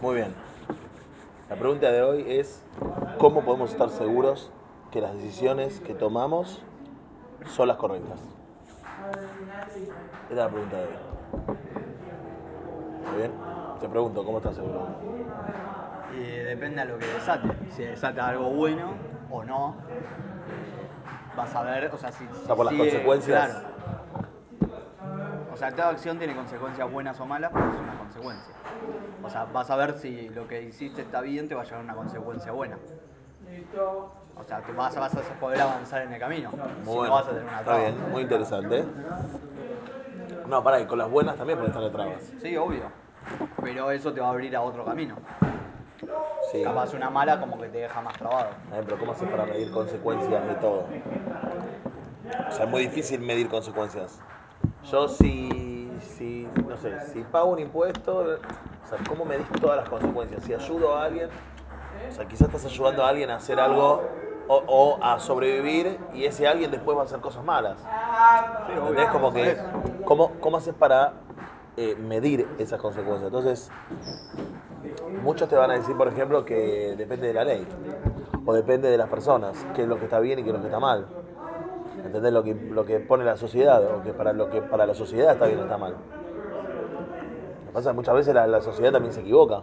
Muy bien. La pregunta de hoy es, ¿cómo podemos estar seguros que las decisiones que tomamos son las correctas? Esta es la pregunta de hoy. ¿Muy bien? Te pregunto, ¿cómo estás seguro? Y depende a lo que desate. Si desata algo bueno o no, vas a ver, o sea, si... sea, por las consecuencias. Claro. O sea, toda acción tiene consecuencias buenas o malas, pero es una consecuencia. O sea, vas a ver si lo que hiciste está bien, te va a llevar una consecuencia buena. O sea, te vas, vas a poder avanzar en el camino. Muy si bueno. no vas a tener una Está traba. bien, muy interesante. No, pará, y con las buenas también pueden estar trabas. Sí, obvio. Pero eso te va a abrir a otro camino. Sí. Capaz una mala como que te deja más trabado. Eh, Pero ¿cómo haces para medir consecuencias de todo? O sea, es muy difícil medir consecuencias. Yo si, no sé, si pago un impuesto, o sea, ¿cómo medís todas las consecuencias? Si ayudo a alguien, o sea, quizás estás ayudando a alguien a hacer algo o, o a sobrevivir y ese alguien después va a hacer cosas malas. ¿Entendés? Como que, ¿cómo, cómo haces para eh, medir esas consecuencias? Entonces, muchos te van a decir, por ejemplo, que depende de la ley o depende de las personas, qué es lo que está bien y qué es lo que está mal. ¿Entendés? Lo que, lo que pone la sociedad o que para lo que para la sociedad está bien o está mal. Pasa que muchas veces la, la sociedad también se equivoca.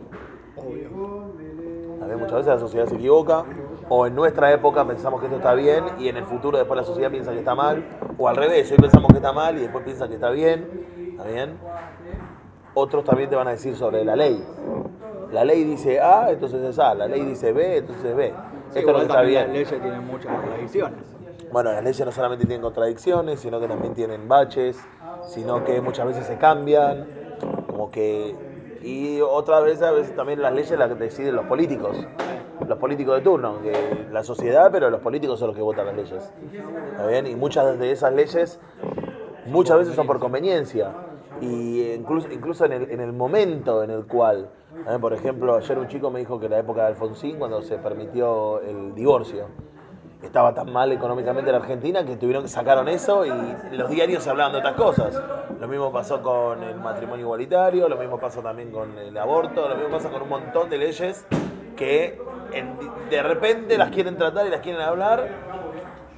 También muchas veces la sociedad se equivoca o en nuestra época pensamos que esto está bien y en el futuro después la sociedad piensa que está mal o al revés, hoy pensamos que está mal y después piensa que está bien. ¿Está bien? Otros también te van a decir sobre la ley. La ley dice A, entonces es A. La ley dice B, entonces es B. Sí, Esto que está bien. Las leyes tienen muchas contradicciones. Bueno, las leyes no solamente tienen contradicciones, sino que también tienen baches, sino que muchas veces se cambian, como que... Y otras veces, a veces también las leyes las deciden los políticos, los políticos de turno, que la sociedad, pero los políticos son los que votan las leyes. ¿Está bien? Y muchas de esas leyes, muchas veces son por conveniencia. Y incluso, incluso en, el, en el momento en el cual, ¿eh? por ejemplo, ayer un chico me dijo que la época de Alfonsín, cuando se permitió el divorcio, estaba tan mal económicamente en Argentina que tuvieron que sacaron eso y los diarios hablaban de otras cosas. Lo mismo pasó con el matrimonio igualitario, lo mismo pasó también con el aborto, lo mismo pasa con un montón de leyes que en- de repente las quieren tratar y las quieren hablar.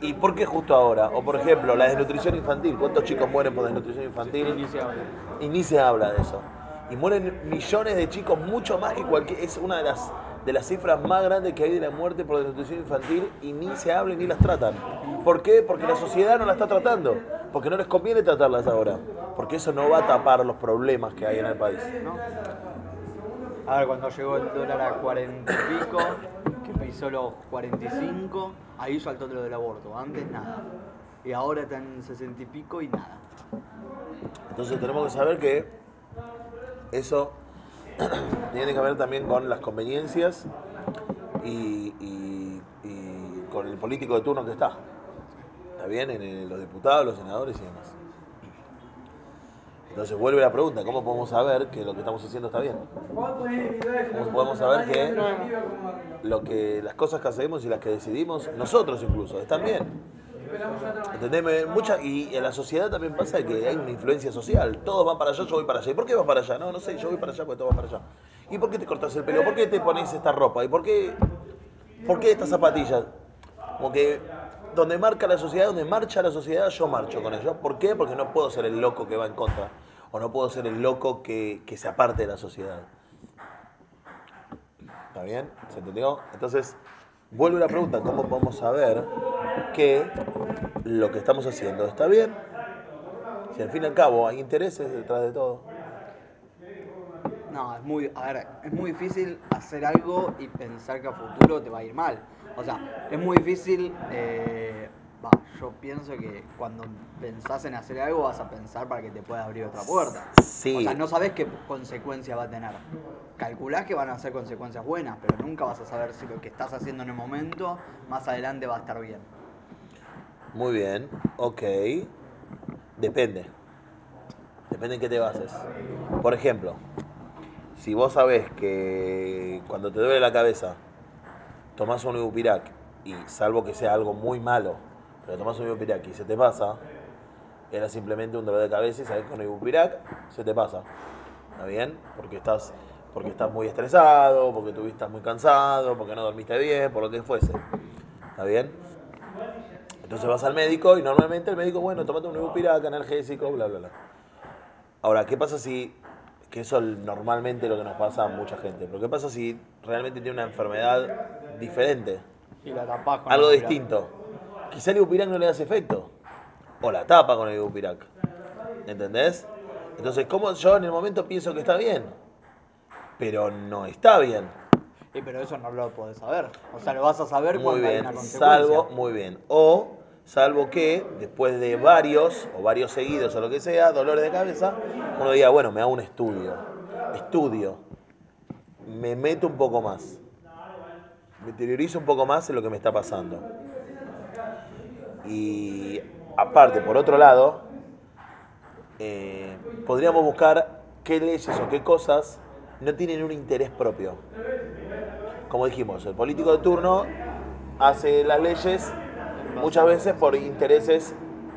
¿Y por qué justo ahora? O por ejemplo, la desnutrición infantil. ¿Cuántos chicos mueren por desnutrición infantil? Ni se habla. y ni se habla de eso. Y mueren millones de chicos, mucho más que cualquier. Es una de las, de las cifras más grandes que hay de la muerte por desnutrición infantil y ni se habla y ni las tratan. ¿Por qué? Porque la sociedad no la está tratando. Porque no les conviene tratarlas ahora. Porque eso no va a tapar los problemas que hay en el país. ¿no? A ver, cuando llegó el dólar a 40 y pico, que pisó los 45, ahí saltó lo del aborto. Antes nada. Y ahora está en 60 y pico y nada. Entonces tenemos que saber que eso tiene que ver también con las conveniencias y, con el político de turno que está. ¿Está bien? En los diputados, los senadores y demás. Entonces vuelve la pregunta, ¿cómo podemos saber que lo que estamos haciendo está bien? ¿Cómo podemos saber que, lo que las cosas que hacemos y las que decidimos, nosotros incluso, están bien? ¿Entendés? Mucha, y en la sociedad también pasa que hay una influencia social. Todos van para allá, yo voy para allá. ¿Y por qué vas para allá? No, no sé, yo voy para allá porque todos van para allá. ¿Y por qué te cortas el pelo? ¿Por qué te pones esta ropa? ¿Y por qué, por qué estas zapatillas? Como que donde marca la sociedad, donde marcha la sociedad, yo marcho con ellos. ¿Por qué? Porque no puedo ser el loco que va en contra. O no puedo ser el loco que, que se aparte de la sociedad. ¿Está bien? ¿Se entendió? Entonces, vuelve la pregunta, ¿cómo podemos saber que lo que estamos haciendo está bien? Si al fin y al cabo hay intereses detrás de todo. No, es muy, a ver, es muy difícil hacer algo y pensar que a futuro te va a ir mal. O sea, es muy difícil, eh, va, yo pienso que cuando pensás en hacer algo vas a pensar para que te pueda abrir otra puerta. Sí. O sea, no sabes qué consecuencia va a tener. Calculás que van a ser consecuencias buenas, pero nunca vas a saber si lo que estás haciendo en el momento más adelante va a estar bien. Muy bien, ok. Depende. Depende en qué te bases. Por ejemplo, si vos sabés que cuando te duele la cabeza tomás un ibupirac y salvo que sea algo muy malo, pero tomás un ibupirac y se te pasa, era simplemente un dolor de cabeza y sabés que con ibupirac se te pasa. ¿Está bien? Porque estás porque estás muy estresado, porque tú estás muy cansado, porque no dormiste bien, por lo que fuese. ¿Está bien? Entonces vas al médico y normalmente el médico, bueno, tómate un ibupiraca, analgésico, bla, bla, bla. Ahora, ¿qué pasa si, que eso es normalmente lo que nos pasa a mucha gente, pero qué pasa si realmente tiene una enfermedad diferente? Y la tapás con algo distinto. Quizá el ibupirac no le hace efecto. O la tapa con el ibupirac. ¿Entendés? Entonces, como yo en el momento pienso que está bien, pero no está bien. Y pero eso no lo podés saber. O sea, lo vas a saber Muy cuando hay bien, una consecuencia. salvo, muy bien. O, salvo que después de varios, o varios seguidos o lo que sea, dolores de cabeza, uno diga, bueno, me hago un estudio. Estudio. Me meto un poco más. Me interiorizo un poco más en lo que me está pasando. Y aparte, por otro lado, eh, podríamos buscar qué leyes o qué cosas no tienen un interés propio. Como dijimos, el político de turno hace las leyes muchas veces por intereses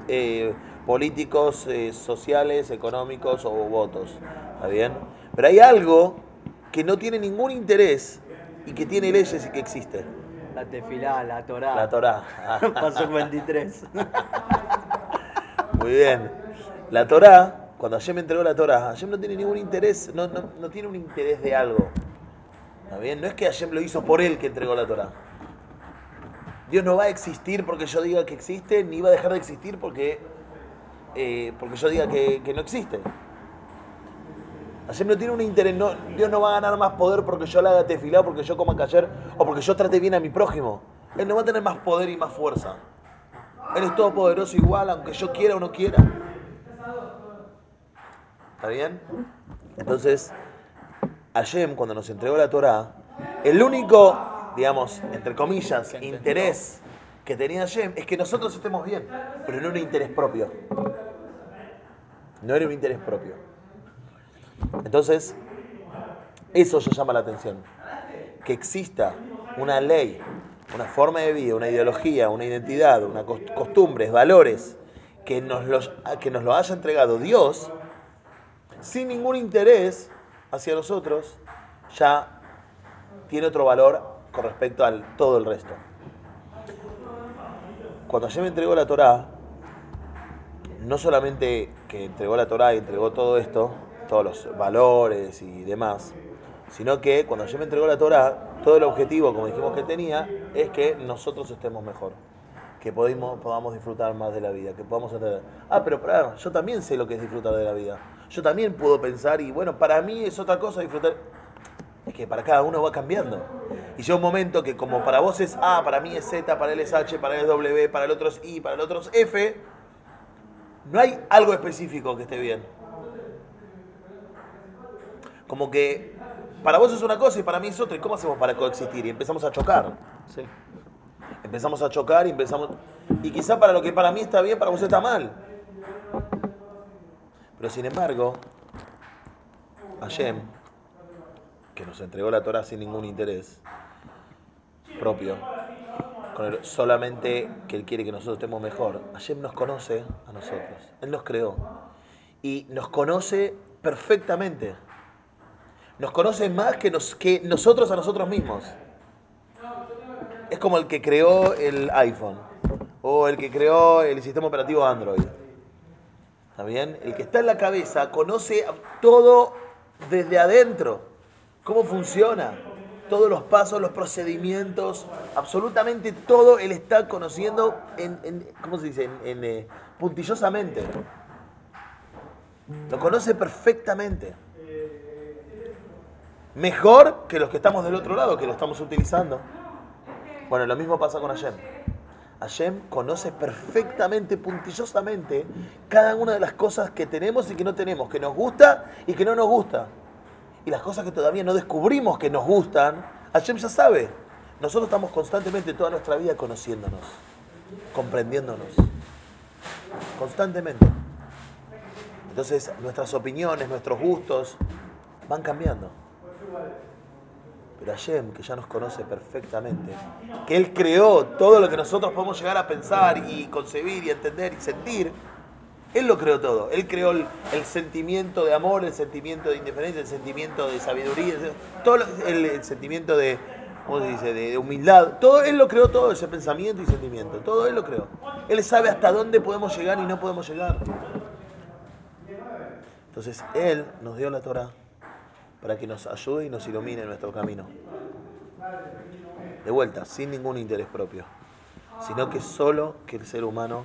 eh, políticos, eh, sociales, económicos o votos. ¿Está bien? Pero hay algo que no tiene ningún interés y que tiene leyes y que existe. La tefilá, la torá. La Torá. Pasó 23. Muy bien. La Torá, cuando Hashem me entregó la Torá, Hashem no tiene ningún interés, no, no, no tiene un interés de algo. ¿Está bien? No es que Hashem lo hizo por él que entregó la Torá. Dios no va a existir porque yo diga que existe, ni va a dejar de existir porque, eh, porque yo diga que, que no existe. Hashem no tiene un interés, no, Dios no va a ganar más poder porque yo le haga tefilá, porque yo coma ayer o porque yo trate bien a mi prójimo. Él no va a tener más poder y más fuerza. Él es todopoderoso igual, aunque yo quiera o no quiera. ¿Está bien? Entonces, Hashem, cuando nos entregó la Torah, el único, digamos, entre comillas, interés que tenía Hashem es que nosotros estemos bien, pero no un interés propio. No era un interés propio. Entonces, eso ya llama la atención. Que exista una ley, una forma de vida, una ideología, una identidad, una cos- costumbres, valores, que nos, los, que nos lo haya entregado Dios, sin ningún interés hacia nosotros, ya tiene otro valor con respecto al todo el resto. Cuando Hashem me entregó la Torá, no solamente que entregó la Torá y entregó todo esto, todos los valores y demás, sino que cuando Hashem me entregó la Torá, todo el objetivo, como dijimos que tenía, es que nosotros estemos mejor. Que podamos, podamos disfrutar más de la vida, que podamos entender. Ah, pero pará, yo también sé lo que es disfrutar de la vida. Yo también puedo pensar y bueno, para mí es otra cosa disfrutar. Es que para cada uno va cambiando. Y llega un momento que como para vos es A, para mí es Z, para él es H, para él es W, para el otro es I, para el otro es F, no hay algo específico que esté bien. Como que para vos es una cosa y para mí es otra. ¿Y cómo hacemos para coexistir? Y empezamos a chocar. Sí. Empezamos a chocar y empezamos... Y quizá para lo que para mí está bien, para vos está mal. Pero sin embargo, Hashem, que nos entregó la Torah sin ningún interés propio, con el- solamente que Él quiere que nosotros estemos mejor, Hashem nos conoce a nosotros. Él nos creó. Y nos conoce perfectamente. Nos conoce más que, nos, que nosotros a nosotros mismos. Es como el que creó el iPhone o el que creó el sistema operativo Android. ¿Está bien? El que está en la cabeza conoce todo desde adentro. Cómo funciona. Todos los pasos, los procedimientos, absolutamente todo él está conociendo en, ¿cómo se dice? En, en, eh, puntillosamente. Lo conoce perfectamente. Mejor que los que estamos del otro lado, que lo estamos utilizando. Bueno, lo mismo pasa con Hashem. Hashem conoce perfectamente, puntillosamente, cada una de las cosas que tenemos y que no tenemos, que nos gusta y que no nos gusta. Y las cosas que todavía no descubrimos que nos gustan, Hashem ya sabe. Nosotros estamos constantemente toda nuestra vida conociéndonos, comprendiéndonos. Constantemente. Entonces nuestras opiniones, nuestros gustos van cambiando. Pero Hashem, que ya nos conoce perfectamente, que Él creó todo lo que nosotros podemos llegar a pensar y concebir y entender y sentir, Él lo creó todo. Él creó el, sentimiento de amor, el sentimiento de indiferencia, el sentimiento de sabiduría, todo el, el sentimiento de, ¿cómo se dice?, de humildad. Todo Él lo creó todo, ese pensamiento y sentimiento. Todo Él lo creó. Él sabe hasta dónde podemos llegar y no podemos llegar. Entonces Él nos dio la Torah para que nos ayude y nos ilumine nuestro camino. De vuelta, sin ningún interés propio, sino que solo que el ser humano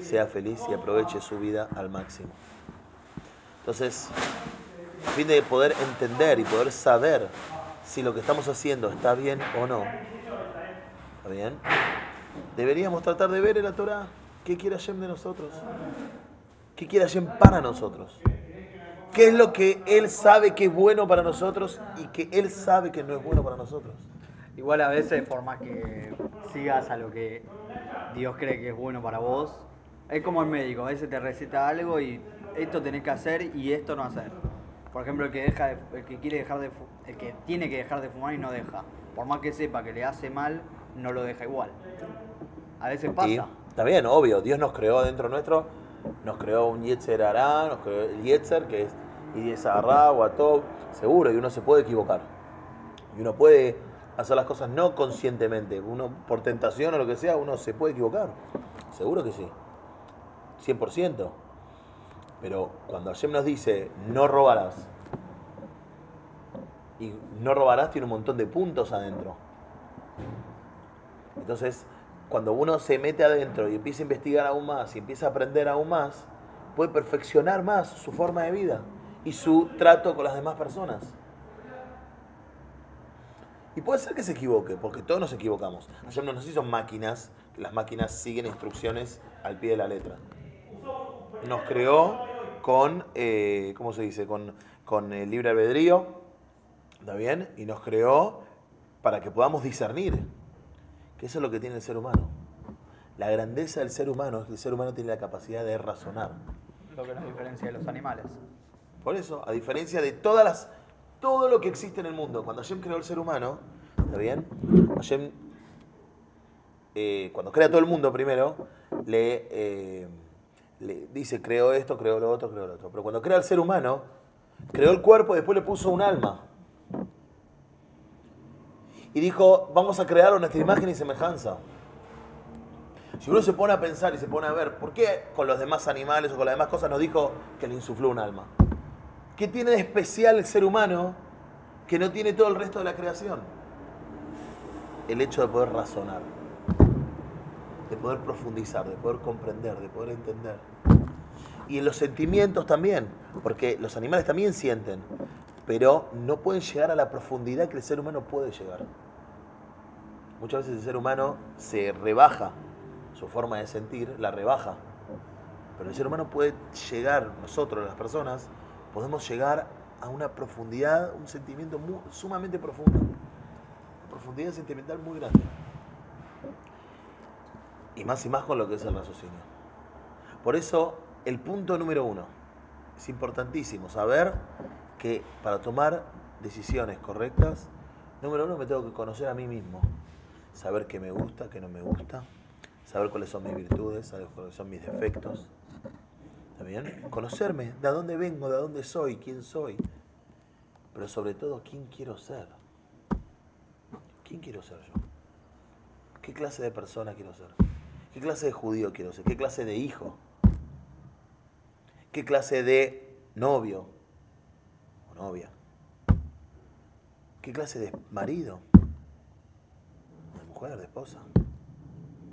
sea feliz y aproveche su vida al máximo. Entonces, a fin de poder entender y poder saber si lo que estamos haciendo está bien o no, ¿está bien? Deberíamos tratar de ver en la Torah qué quiere Hashem de nosotros, qué quiere Hashem para nosotros. ¿Qué es lo que Él sabe que es bueno para nosotros y que Él sabe que no es bueno para nosotros? Igual a veces, por más que sigas a lo que Dios cree que es bueno para vos, es como el médico, a veces te receta algo y esto tenés que hacer y esto no hacer. Por ejemplo, el que deja de- el que quiere dejar de el que tiene que dejar de fumar y no deja. Por más que sepa que le hace mal, no lo deja igual. A veces pasa. Y está bien, obvio, Dios nos creó adentro nuestro, nos creó un Yetzer Hará, nos creó el Yetzer, que es Yetzer o Atov, seguro, y uno se puede equivocar. Y uno puede hacer las cosas no conscientemente, uno por tentación o lo que sea, uno se puede equivocar. Seguro que sí. 100%. Pero cuando Hashem nos dice, no robarás, y no robarás tiene un montón de puntos adentro. Entonces, cuando uno se mete adentro y empieza a investigar aún más y empieza a aprender aún más, puede perfeccionar más su forma de vida y su trato con las demás personas. Y puede ser que se equivoque, porque todos nos equivocamos. Hashem no nos hizo máquinas, las máquinas siguen instrucciones al pie de la letra. Nos creó con, eh, ¿cómo se dice? Con, con el libre albedrío, ¿está bien? Y nos creó para que podamos discernir, que eso es lo que tiene el ser humano. La grandeza del ser humano es que el ser humano tiene la capacidad de razonar. Lo que nos diferencia de los animales. Por eso, a diferencia de todas las, todo lo que existe en el mundo, cuando Hashem creó el ser humano, ¿está bien? Hashem, eh, cuando crea todo el mundo primero, le, eh, le dice, creo esto, creo lo otro, creo lo otro. Pero cuando crea el ser humano, creó el cuerpo y después le puso un alma. Y dijo, vamos a crear nuestra imagen y semejanza. Si uno se pone a pensar y se pone a ver, ¿por qué con los demás animales o con las demás cosas nos dijo que le insufló un alma? ¿Qué tiene de especial el ser humano que no tiene todo el resto de la creación? El hecho de poder razonar, de poder profundizar, de poder comprender, de poder entender. Y en los sentimientos también, porque los animales también sienten, pero no pueden llegar a la profundidad que el ser humano puede llegar. Muchas veces el ser humano se rebaja, su forma de sentir la rebaja. Pero el ser humano puede llegar, nosotros, las personas, podemos llegar a una profundidad, un sentimiento muy- sumamente profundo. Una profundidad sentimental muy grande. Y más y más con lo que es el raciocinio. Por eso, el punto número uno, es importantísimo saber que para tomar decisiones correctas, número uno me tengo que conocer a mí mismo. Saber qué me gusta, qué no me gusta, saber cuáles son mis virtudes, saber cuáles son mis defectos. ¿Está bien? Conocerme, de dónde vengo, de dónde soy, quién soy. Pero sobre todo, quién quiero ser. ¿Quién quiero ser yo? ¿Qué clase de persona quiero ser? ¿Qué clase de judío quiero ser? ¿Qué clase de hijo? ¿Qué clase de novio o novia? ¿Qué clase de marido? De mujer, de esposa,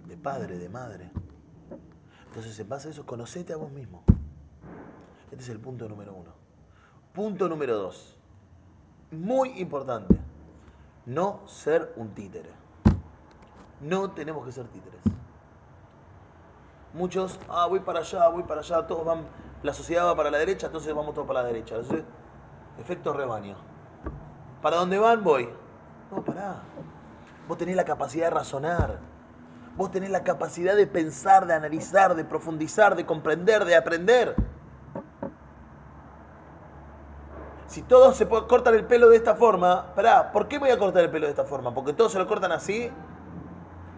de padre, de madre. Entonces, en base a eso, conocete a vos mismo. Este es el punto número uno. Punto número dos. Muy importante. No ser un títere. No tenemos que ser títeres. Muchos, ah, voy para allá, voy para allá, todos van, la sociedad va para la derecha, entonces vamos todos para la derecha. Efecto rebaño. ¿Para dónde van? Voy. No, pará. Vos tenés la capacidad de razonar. Vos tenés la capacidad de pensar, de analizar, de profundizar, de comprender, de aprender. Si todos se cortan el pelo de esta forma, pará, ¿por qué voy a cortar el pelo de esta forma? ¿Porque todos se lo cortan así?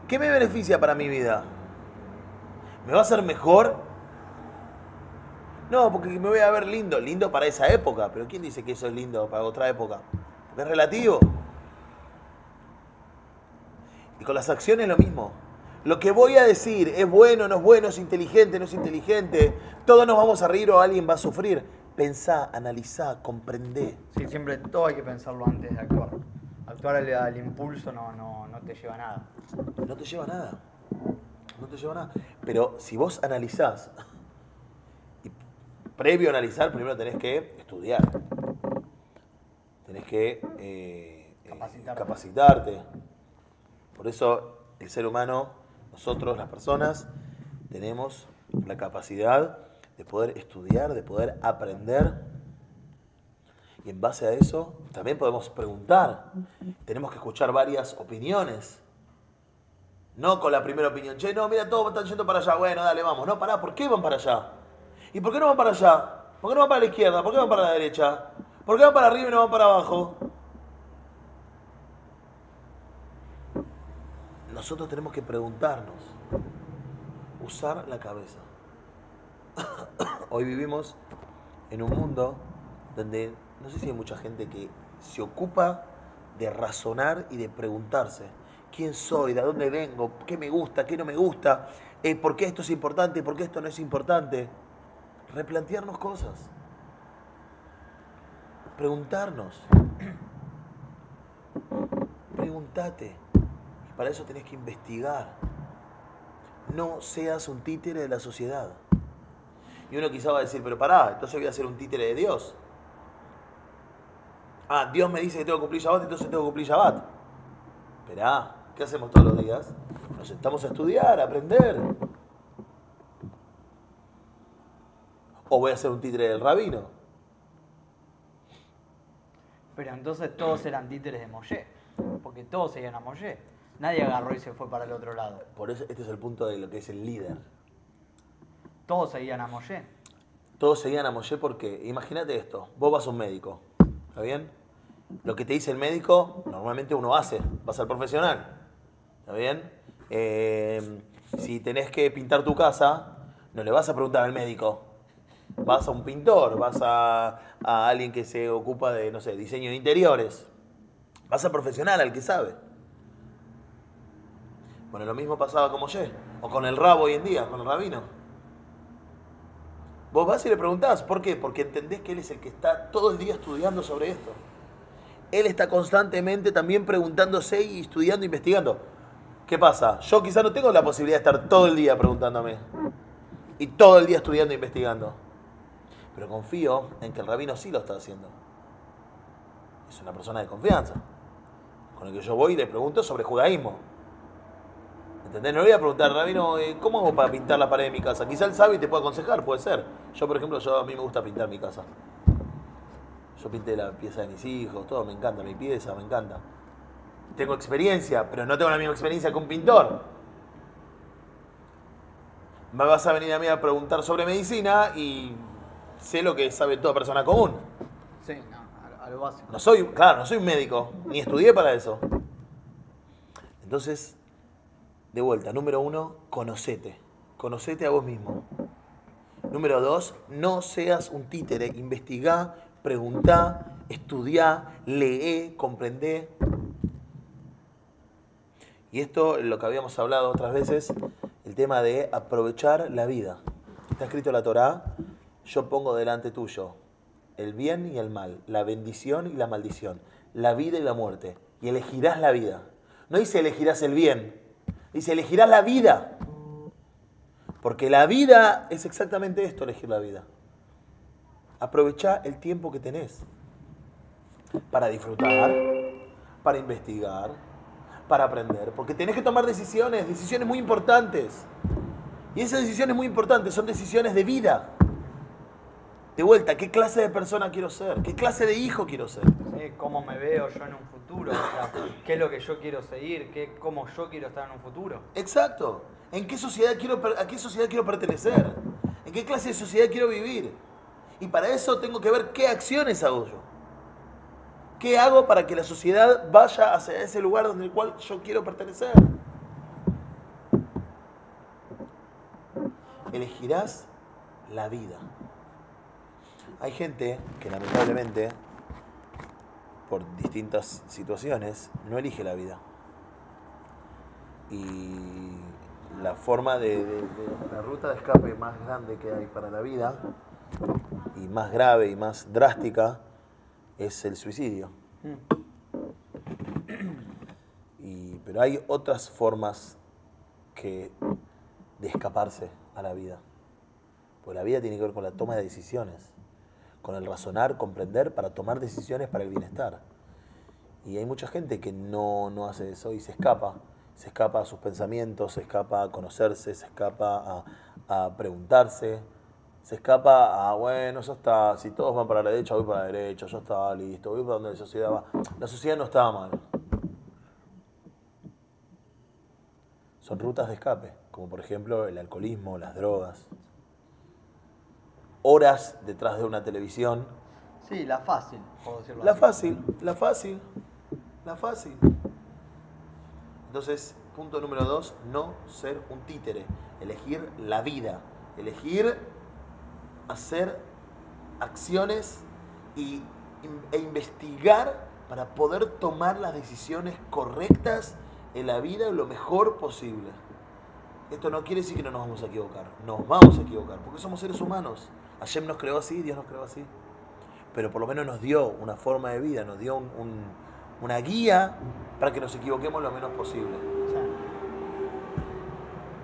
¿Qué me beneficia para mi vida? ¿Me va a hacer mejor? No, porque me voy a ver lindo. Lindo para esa época. Pero ¿quién dice que eso es lindo para otra época? Porque es relativo. Y con las acciones lo mismo. Lo que voy a decir es bueno, no es bueno, es inteligente, no es inteligente. Todos nos vamos a reír o alguien va a sufrir. Pensá, analizá, comprendé. Sí, siempre todo hay que pensarlo antes de actuar. Actuar al, al impulso no, no, no te lleva a nada. No te lleva a nada. No te lleva a nada. Pero si vos analizás, y previo a analizar, primero tenés que estudiar. Tenés que eh, eh, Capacitarte. capacitarte. Por eso el ser humano, nosotros las personas, tenemos la capacidad de poder estudiar, de poder aprender. Y en base a eso también podemos preguntar. Tenemos que escuchar varias opiniones. No con la primera opinión. Che, no, mira, todos están yendo para allá. Bueno, dale, vamos. No, pará, ¿por qué van para allá? ¿Y por qué no van para allá? ¿Por qué no van para la izquierda? ¿Por qué van para la derecha? ¿Por qué van para arriba y no van para abajo? Nosotros tenemos que preguntarnos. Usar la cabeza. Hoy vivimos en un mundo donde no sé si hay mucha gente que se ocupa de razonar y de preguntarse quién soy, de dónde vengo, qué me gusta, qué no me gusta, eh, por qué esto es importante, por qué esto no es importante. Replantearnos cosas. Preguntarnos. Pregúntate. Para eso tenés que investigar. No seas un títere de la sociedad. Y uno quizá va a decir, pero pará, entonces voy a ser un títere de Dios. Ah, Dios me dice que tengo que cumplir Shabbat, entonces tengo que cumplir Shabbat. Esperá, ¿qué hacemos todos los días? Nos sentamos a estudiar, a aprender. O voy a ser un títere del rabino. Pero entonces todos eran títeres de Moshe. Porque todos seguían a Moshe. Nadie agarró y se fue para el otro lado. Por eso este es el punto de lo que es el líder. Todos seguían a Moshe. Todos seguían a Moshe porque, imagínate esto, vos vas a un médico, ¿está bien? Lo que te dice el médico, normalmente uno hace, vas al profesional, ¿está bien? Eh, si tenés que pintar tu casa, no le vas a preguntar al médico, vas a un pintor, vas a, a alguien que se ocupa de, no sé, diseño de interiores, vas al profesional, al que sabe. Bueno, lo mismo pasaba con Moshe, o con el rabo hoy en día, con el rabino. Vos vas y le preguntás, ¿por qué? Porque entendés que él es el que está todo el día estudiando sobre esto. Él está constantemente también preguntándose y estudiando, investigando. ¿Qué pasa? Yo quizá no tengo la posibilidad de estar todo el día preguntándome. Y todo el día estudiando e investigando. Pero confío en que el rabino sí lo está haciendo. Es una persona de confianza. Con el que yo voy y le pregunto sobre judaísmo. ¿Entendés? No le voy a preguntar, Rabino, eh, ¿cómo hago para pintar la pared de mi casa? Quizá él sabe y te puede aconsejar, puede ser. Yo, por ejemplo, yo, a mí me gusta pintar mi casa. Yo pinté la pieza de mis hijos, todo, me encanta, mi pieza, me encanta. Tengo experiencia, pero no tengo la misma experiencia que un pintor. Me vas a venir a mí a preguntar sobre medicina y sé lo que sabe toda persona común. Sí, no, a, a lo básico. No soy, claro, no soy un médico, ni estudié para eso. Entonces, de vuelta, número uno, conocete. Conocete a vos mismo. Número dos, no seas un títere. Investigá, preguntá, estudiá, lee, comprendé. Y esto, lo que habíamos hablado otras veces, el tema de aprovechar la vida. Está escrito en la Torá, yo pongo delante tuyo el bien y el mal, la bendición y la maldición, la vida y la muerte. Y elegirás la vida. No dice elegirás el bien, dice elegirás la vida. Porque la vida es exactamente esto, elegir la vida. Aprovechá el tiempo que tenés para disfrutar, para investigar, para aprender. Porque tenés que tomar decisiones, decisiones muy importantes. Y esas decisiones muy importantes son decisiones de vida. De vuelta, ¿qué clase de persona quiero ser? ¿Qué clase de hijo quiero ser? Sí, ¿Cómo me veo yo en un futuro? O sea, ¿Qué es lo que yo quiero seguir? ¿Qué, ¿Cómo yo quiero estar en un futuro? Exacto. ¿En qué sociedad quiero, a qué sociedad quiero pertenecer? ¿En qué clase de sociedad quiero vivir? Y para eso tengo que ver qué acciones hago yo. ¿Qué hago para que la sociedad vaya hacia ese lugar donde el cual yo quiero pertenecer? Elegirás la vida. Hay gente que lamentablemente, por distintas situaciones, no elige la vida. Y la forma de, de- de- la ruta de escape más grande que hay para la vida, y más grave y más drástica, es el suicidio. Y- pero hay otras formas que de escaparse a la vida. Porque la vida tiene que ver con la toma de decisiones, con el razonar, comprender para tomar decisiones para el bienestar. Y hay mucha gente que no, no hace eso y se escapa. Se escapa a sus pensamientos, se escapa a conocerse, se escapa a, a preguntarse, se escapa a, bueno, ya está, si todos van para la derecha, voy para la derecha, ya está, listo, voy para donde la sociedad va. La sociedad no estaba mal. Son rutas de escape, como por ejemplo el alcoholismo, las drogas. Horas detrás de una televisión. Sí, la fácil, puedo decirlo La así. fácil, la fácil, la fácil. Entonces, punto número dos, no ser un títere. Elegir la vida. Elegir hacer acciones y, e investigar para poder tomar las decisiones correctas en la vida lo mejor posible. Esto no quiere decir que no nos vamos a equivocar. Nos vamos a equivocar, porque somos seres humanos. Hashem nos creó así, Dios nos creó así. Pero por lo menos nos dio una forma de vida, nos dio un- un- una guía para que nos equivoquemos lo menos posible.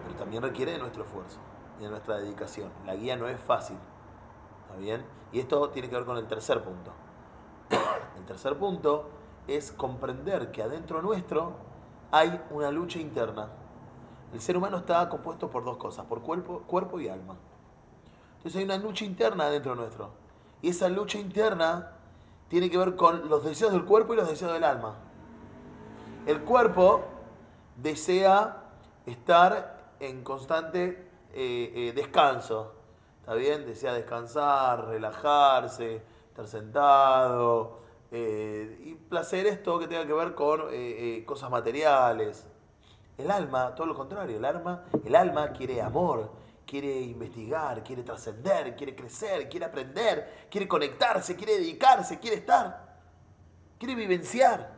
Pero también requiere de nuestro esfuerzo y de nuestra dedicación. La guía no es fácil. ¿Está bien? Y esto tiene que ver con el tercer punto. El tercer punto es comprender que adentro nuestro hay una lucha interna. El ser humano está compuesto por dos cosas, por cuerpo, cuerpo y alma. Entonces hay una lucha interna dentro nuestro. Y esa lucha interna tiene que ver con los deseos del cuerpo y los deseos del alma. El cuerpo desea estar en constante eh, eh, descanso. ¿Está bien? Desea descansar, relajarse, estar sentado. eh, y placer es todo que tenga que ver con cosas materiales. El alma, todo lo contrario, el alma, el alma quiere amor, quiere investigar, quiere trascender, quiere crecer, quiere aprender, quiere conectarse, quiere dedicarse, quiere estar, quiere vivenciar.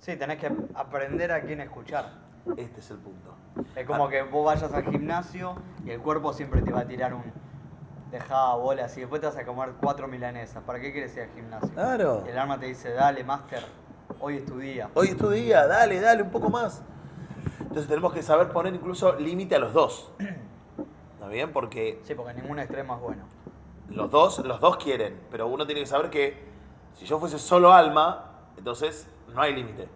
Sí, tenés que aprender a quién escuchar. Este es el punto. Es como Ah, que vos vayas al gimnasio y el cuerpo siempre te va a tirar un dejá bolas y después te vas a comer cuatro milanesas. ¿Para qué quieres ir al gimnasio? Claro. El alma te dice, dale, máster, hoy es tu día. Hoy es tu día, dale, dale un poco más. Entonces tenemos que saber poner incluso límite a los dos. ¿Está bien? Porque Sí, porque ningún extremo es bueno. los dos, los dos quieren, pero uno tiene que saber que si yo fuese solo alma, entonces no hay límite,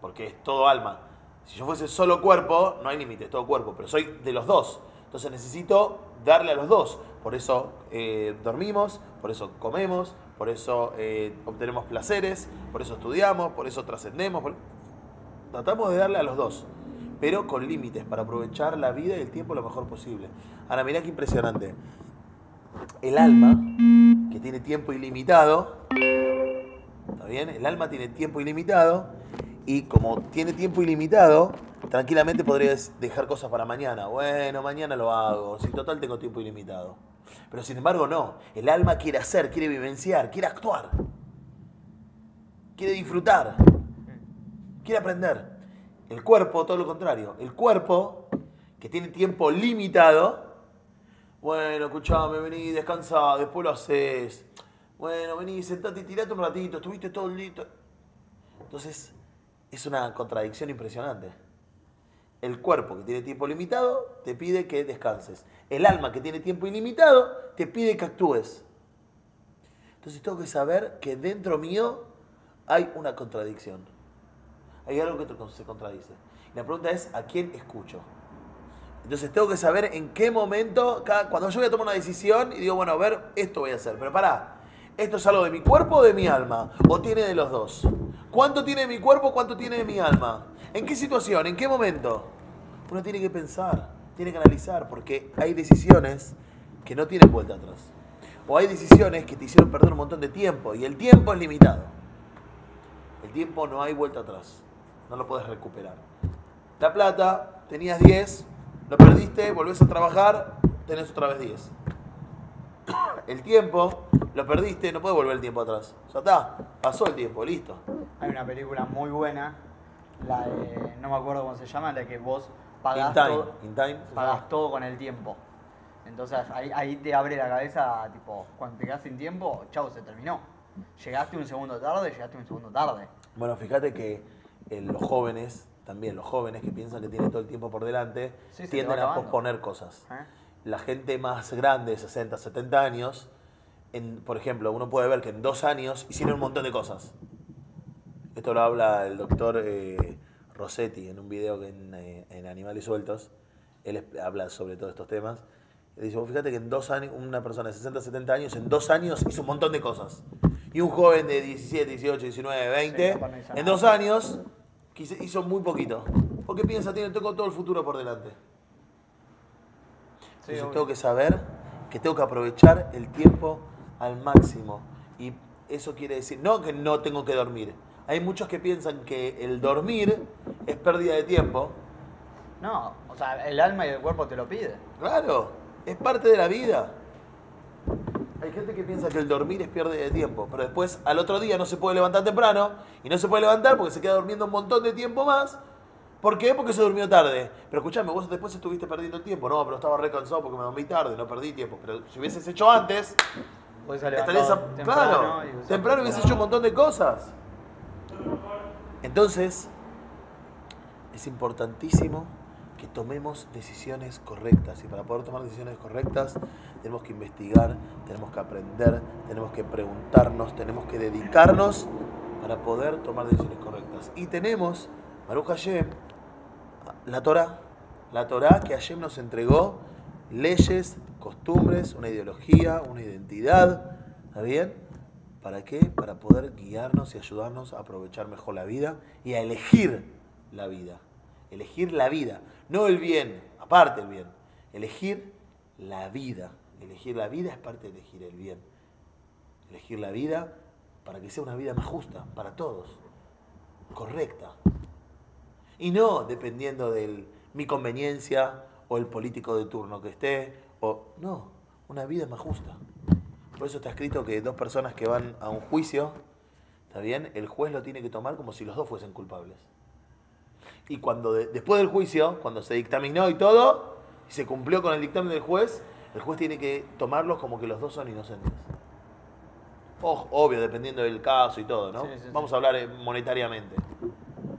porque es todo alma. Si yo fuese solo cuerpo, no hay límite, es todo cuerpo, pero soy de los dos. Entonces necesito darle a los dos. Por eso eh, dormimos, por eso comemos, por eso eh, obtenemos placeres, por eso estudiamos, por eso trascendemos. por- Tratamos de darle a los dos, pero con límites, para aprovechar la vida y el tiempo lo mejor posible. Ahora, mirá qué impresionante el alma, que tiene tiempo ilimitado, ¿está bien? El alma tiene tiempo ilimitado y como tiene tiempo ilimitado, tranquilamente podrías dejar cosas para mañana. Bueno, mañana lo hago, si total tengo tiempo ilimitado. Pero sin embargo no, el alma quiere hacer, quiere vivenciar, quiere actuar, quiere disfrutar, quiere aprender. El cuerpo, todo lo contrario, el cuerpo, que tiene tiempo limitado, bueno, escuchame, vení, descansa, después lo haces. Bueno, vení, sentate y tirate un ratito, estuviste todo día. Entonces, es una contradicción impresionante. El cuerpo que tiene tiempo limitado te pide que descanses. El alma que tiene tiempo ilimitado te pide que actúes. Entonces tengo que saber que dentro mío hay una contradicción. Hay algo que se contradice. La pregunta es, ¿a quién escucho? Entonces tengo que saber en qué momento, cada- cuando yo voy a tomar una decisión y digo, bueno, a ver, esto voy a hacer. Pero pará, ¿esto es algo de mi cuerpo o de mi alma? ¿O tiene de los dos? ¿Cuánto tiene de mi cuerpo, cuánto tiene de mi alma? ¿En qué situación? ¿En qué momento? Uno tiene que pensar, tiene que analizar, porque hay decisiones que no tienen vuelta atrás. O hay decisiones que te hicieron perder un montón de tiempo y el tiempo es limitado. El tiempo no hay vuelta atrás, no lo puedes recuperar. La plata, tenías 10, lo perdiste, volvés a trabajar, tenés otra vez 10. El tiempo Lo perdiste, no puedes volver el tiempo atrás. Ya está, pasó el tiempo, listo. Hay una película muy buena, la de, no me acuerdo cómo se llama, la que vos pagás, In time, todo, in time, se pagás todo con el tiempo. Entonces ahí, ahí te abre la cabeza, tipo, cuando te quedas sin tiempo, chau, se terminó. Llegaste un segundo tarde, llegaste un segundo tarde. Bueno, fíjate que eh, los jóvenes, también los jóvenes que piensan que tienen todo el tiempo por delante, Sí, tienden a posponer cosas. ¿eh? La gente más grande, 60, 70 años, en, por ejemplo, uno puede ver que en dos años hicieron un montón de cosas. Esto lo habla el doctor eh, Rossetti en un video que en, eh, en Animales Sueltos. Él habla sobre todos estos temas. Y dice, vos fíjate que en dos años, una persona de 60, 70 años, en dos años hizo un montón de cosas. Y un joven de 17, 18, 19, 20, capaz no en dos años quiso- hizo muy poquito. Porque piensa, tiene todo todo el futuro por delante. Sí, Entonces obvio. tengo que saber que tengo que aprovechar el tiempo al máximo. Y eso quiere decir, no que no tengo que dormir. Hay muchos que piensan que el dormir es pérdida de tiempo. No, o sea, el alma y el cuerpo te lo pide. Claro, es parte de la vida. Hay gente que piensa que el dormir es pérdida de tiempo, pero después al otro día no se puede levantar temprano y no se puede levantar porque se queda durmiendo un montón de tiempo más. ¿Por qué? Porque se durmió tarde. Pero escúchame, vos después estuviste perdiendo el tiempo. No, pero estaba re cansado porque me dormí tarde, no perdí tiempo. Pero si hubieses hecho antes, estarías a- temprano claro, y temprano hubieses hecho un montón de cosas. Entonces, es importantísimo que tomemos decisiones correctas. Y para poder tomar decisiones correctas, tenemos que investigar, tenemos que aprender, tenemos que preguntarnos, tenemos que dedicarnos para poder tomar decisiones correctas. Y tenemos, Baruch Hashem, la Torah. La Torah que Hashem nos entregó leyes, costumbres, una ideología, una identidad. ¿Está bien? ¿Para qué? Para poder guiarnos y ayudarnos a aprovechar mejor la vida y a elegir la vida. Elegir la vida, no el bien, aparte el bien. Elegir la vida. Elegir la vida es parte de elegir el bien. Elegir la vida para que sea una vida más justa para todos, correcta. Y no dependiendo de mi conveniencia o el político de turno que esté. O, no, una vida más justa. Por eso está escrito que dos personas que van a un juicio, ¿está bien? El juez lo tiene que tomar como si los dos fuesen culpables. Y cuando de- después del juicio, cuando se dictaminó y todo, y se cumplió con el dictamen del juez, el juez tiene que tomarlos como que los dos son inocentes. Ojo, obvio, dependiendo del caso y todo, ¿no? Sí, sí, sí. Vamos a hablar eh, monetariamente.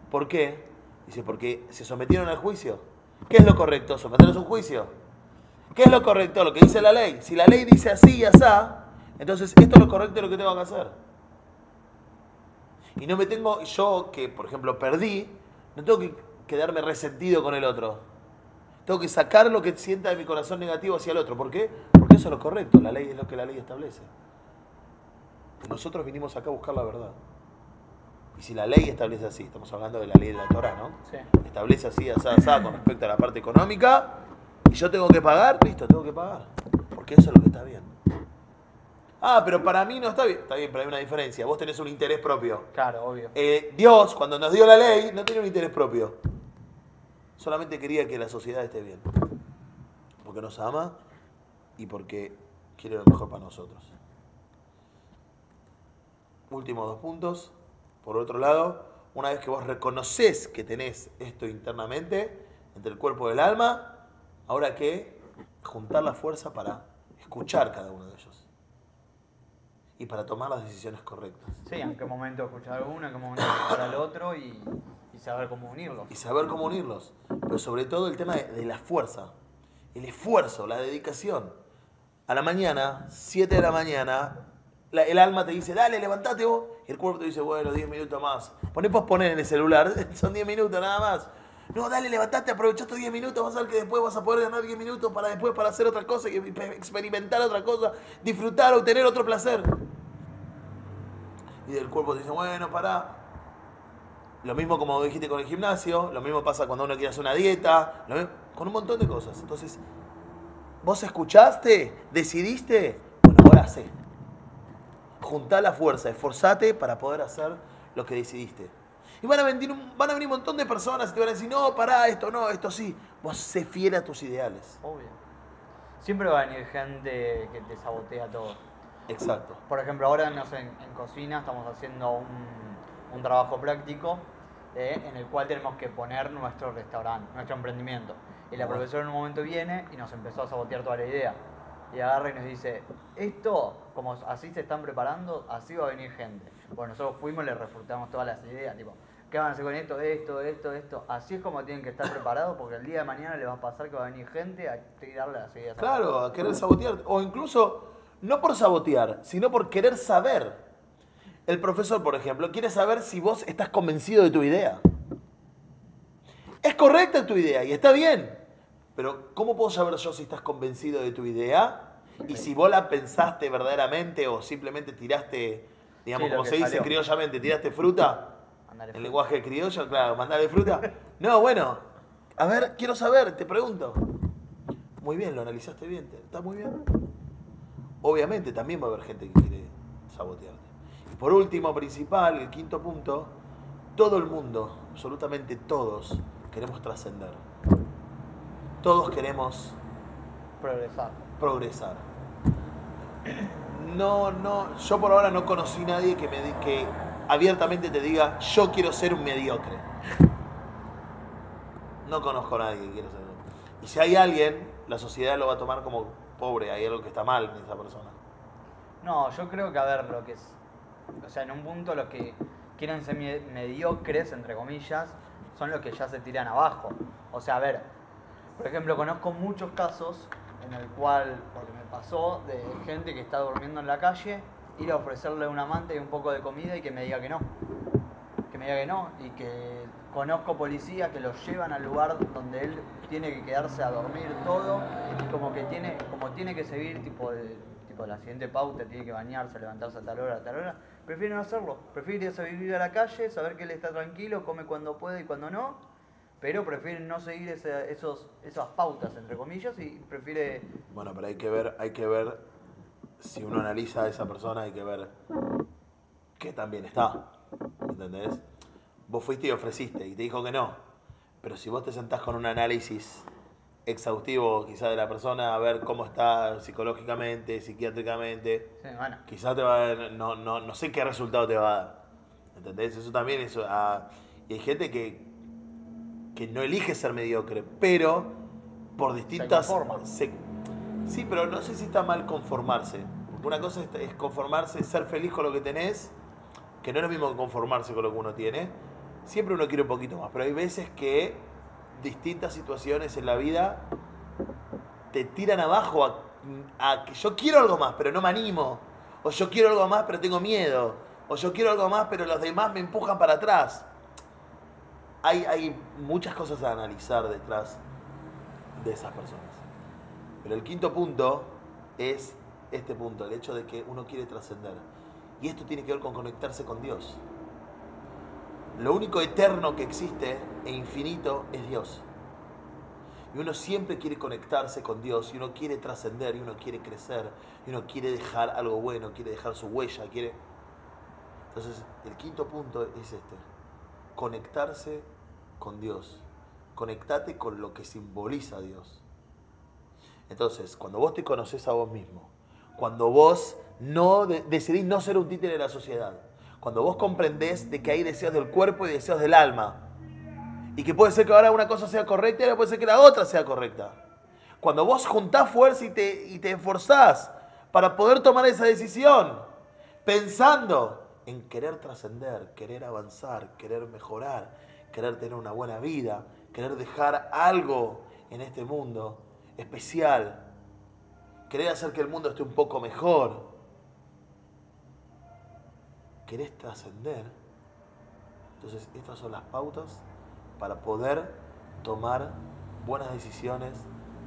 ¿Por qué? Dice, porque se sometieron al juicio. ¿Qué es lo correcto? Someterlos a un juicio. ¿Qué es lo correcto? Lo que dice la ley. Si la ley dice así y asá, entonces esto es lo correcto y lo que tengo que hacer. Y no me tengo, yo que por ejemplo perdí, no tengo que quedarme resentido con el otro. Tengo que sacar lo que sienta de mi corazón negativo hacia el otro. ¿Por qué? Porque eso es lo correcto. La ley es lo que la ley establece. Nosotros vinimos acá a buscar la verdad. Y si la ley establece así, estamos hablando de la ley de la Torah, ¿no? Sí. establece así, asá, asá, con respecto a la parte económica, y yo tengo que pagar, listo, tengo que pagar. Porque eso es lo que está bien. Ah, pero para mí no está bien. Está bien, pero hay una diferencia. Vos tenés un interés propio. Claro, obvio. Eh, Dios, cuando nos dio la ley, no tenía un interés propio. Solamente quería que la sociedad esté bien. Porque nos ama y porque quiere lo mejor para nosotros. Últimos dos puntos. Por otro lado, una vez que vos reconoces que tenés esto internamente, entre el cuerpo y el alma, ahora que juntar la fuerza para escuchar cada uno de ellos. Y para tomar las decisiones correctas. Sí, en qué momento escuchar uno, en qué momento escuchar al otro y, y saber cómo unirlos. y saber cómo unirlos. Pero sobre todo el tema de, de la fuerza, el esfuerzo, la dedicación. A la mañana, 7 de la mañana, la- el alma te dice, dale, levantate vos. Y el cuerpo te dice, bueno, 10 minutos más. Poné posponer en el celular, son 10 minutos nada más. No, dale, levantate, aprovecha estos 10 minutos, vas a ver que después vas a poder ganar 10 minutos para después para hacer otra cosa experimentar otra cosa, disfrutar o tener otro placer. Y el cuerpo te dice, bueno, pará, lo mismo como dijiste con el gimnasio, lo mismo pasa cuando uno quiere hacer una dieta, lo mismo- con un montón de cosas. Entonces, vos escuchaste, decidiste, bueno, ahora hacé. Juntá la fuerza, esforzate para poder hacer lo que decidiste. Y van a, venir un, van a venir un montón de personas y te van a decir, no, pará, esto no, esto sí. Vos sé fiel a tus ideales. Obvio. Siempre va a venir gente que te sabotea todo. Exacto. Por ejemplo, ahora no sé, en, en cocina estamos haciendo un, un trabajo práctico eh, en el cual tenemos que poner nuestro restaurante, nuestro emprendimiento. Y la profesora en un momento viene y nos empezó a sabotear toda la idea. Y agarra y nos dice, esto, como así se están preparando, así va a venir gente. Bueno, nosotros fuimos y le refutamos todas las ideas, tipo, ¿qué van a hacer con esto, esto, esto, esto? Así es como tienen que estar preparados porque el día de mañana les va a pasar que va a venir gente a tirarle las ideas. Claro, a querer sabotear. O incluso, no por sabotear, sino por querer saber. El profesor, por ejemplo, quiere saber si vos estás convencido de tu idea. Es correcta tu idea y está bien. Pero, ¿cómo puedo saber yo si estás convencido de tu idea? Y si vos la pensaste verdaderamente o simplemente tiraste, digamos, Sí, como se dice criollamente, tiraste fruta. Fruta. lenguaje criollo, claro, mandale fruta. No, bueno, a ver, quiero saber, te pregunto. Muy bien, lo analizaste bien, está muy bien. Obviamente también va a haber gente que quiere sabotearte. Y por último, principal, el quinto punto, todo el mundo, absolutamente todos, queremos trascender. Todos queremos Progresar. progresar. No, no, yo por ahora no conocí nadie que me que abiertamente te diga, yo quiero ser un mediocre. No conozco a nadie que quiera ser. Y si hay alguien, la sociedad lo va a tomar como pobre, hay algo que está mal en esa persona. No, yo creo que, a ver, lo que es. O sea, en un punto los que quieren ser me- mediocres, entre comillas, son los que ya se tiran abajo. O sea, a ver, por ejemplo, conozco muchos casos en el cual, pasó, de gente que está durmiendo en la calle, ir a ofrecerle un amante y un poco de comida y que me diga que no. Que me diga que no. Y que conozco policías que los llevan al lugar donde él tiene que quedarse a dormir todo. Y como que tiene, como tiene que seguir tipo, el- tipo la siguiente pauta, tiene que bañarse, levantarse a tal hora, a tal hora. Prefiere no hacerlo. Prefiere irse a vivir a la calle, saber que él está tranquilo, come cuando puede y cuando no. Pero prefiere no seguir ese- esos, esas pautas, entre comillas, y prefiere Bueno, pero hay que ver, hay que ver, si uno analiza a esa persona, hay que ver que también está. ¿Entendés? Vos fuiste y ofreciste y te dijo que no. Pero si vos te sentás con un análisis exhaustivo quizá de la persona, a ver cómo está psicológicamente, psiquiátricamente, Sí, bueno. quizás te va a dar, no, no, no sé qué resultado te va a dar. ¿Entendés? Eso también es... ah, y hay gente que, que no elige ser mediocre, pero por distintas... conforma. se- sí, pero no sé si está mal conformarse. Porque una cosa es, es conformarse, ser feliz con lo que tenés, que no es lo mismo que conformarse con lo que uno tiene. Siempre uno quiere un poquito más, pero hay veces que distintas situaciones en la vida te tiran abajo a, a que yo quiero algo más, pero no me animo. O yo quiero algo más, pero tengo miedo. O yo quiero algo más, pero los demás me empujan para atrás. Hay, muchas cosas a analizar detrás de esas personas. Pero el quinto punto es este punto, el hecho de que uno quiere trascender. Y esto tiene que ver con conectarse con Dios. Lo único eterno que existe e infinito es Dios. Y uno siempre quiere conectarse con Dios, y uno quiere trascender, y uno quiere crecer, y uno quiere dejar algo bueno, quiere dejar su huella, quiere... Entonces, el quinto punto es este, conectarse con Dios. Conectate con lo que simboliza a Dios. Entonces, cuando vos te conoces a vos mismo, cuando vos no de- decidís no ser un títere de la sociedad, cuando vos comprendés de que hay deseos del cuerpo y deseos del alma, y que puede ser que ahora una cosa sea correcta y ahora puede ser que la otra sea correcta. Cuando vos juntás fuerza y te, y te esforzás para poder tomar esa decisión, pensando en querer trascender, querer avanzar, querer mejorar, querer tener una buena vida, querer dejar algo en este mundo especial, querer hacer que el mundo esté un poco mejor, querés trascender, entonces estas son las pautas para poder tomar buenas decisiones,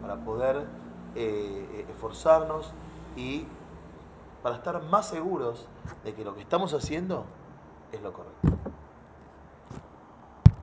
para poder eh, eh, esforzarnos y para estar más seguros de que lo que estamos haciendo es lo correcto.